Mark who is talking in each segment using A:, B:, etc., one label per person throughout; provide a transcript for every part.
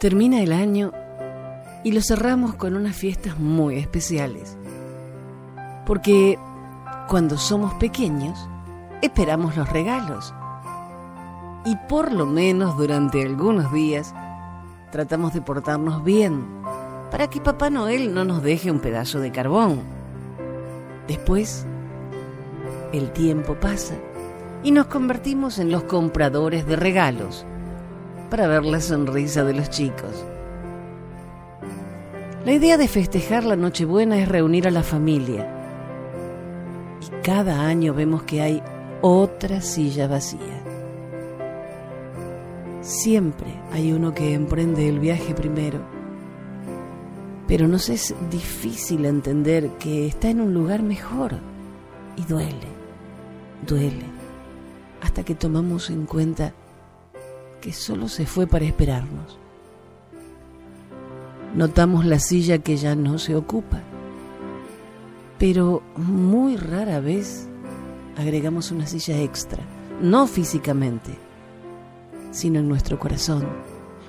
A: Termina el año y lo cerramos con unas fiestas muy especiales. Porque cuando somos pequeños, esperamos los regalos. Y por lo menos durante algunos días, tratamos de portarnos bien para que Papá Noel no nos deje un pedazo de carbón. Después, el tiempo pasa y nos convertimos en los compradores de regalos para ver la sonrisa de los chicos. La idea de festejar la Nochebuena es reunir a la familia. Y cada año vemos que hay otra silla vacía. Siempre hay uno que emprende el viaje primero. Pero nos es difícil entender que está en un lugar mejor. Y duele, duele, hasta que tomamos en cuenta que solo se fue para esperarnos. Notamos la silla que ya no se ocupa, pero muy rara vez agregamos una silla extra, no físicamente, sino en nuestro corazón,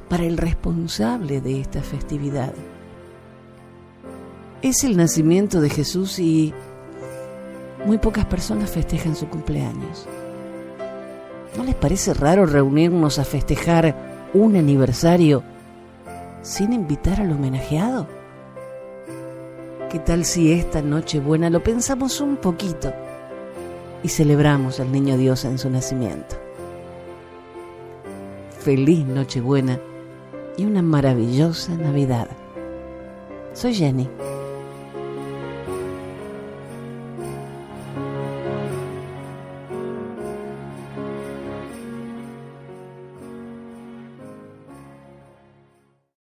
A: para el responsable de esta festividad. Es el nacimiento de Jesús y muy pocas personas festejan su cumpleaños. ¿No les parece raro reunirnos a festejar un aniversario sin invitar al homenajeado? ¿Qué tal si esta noche buena lo pensamos un poquito y celebramos al niño Dios en su nacimiento? Feliz Nochebuena y una maravillosa Navidad. Soy Jenny.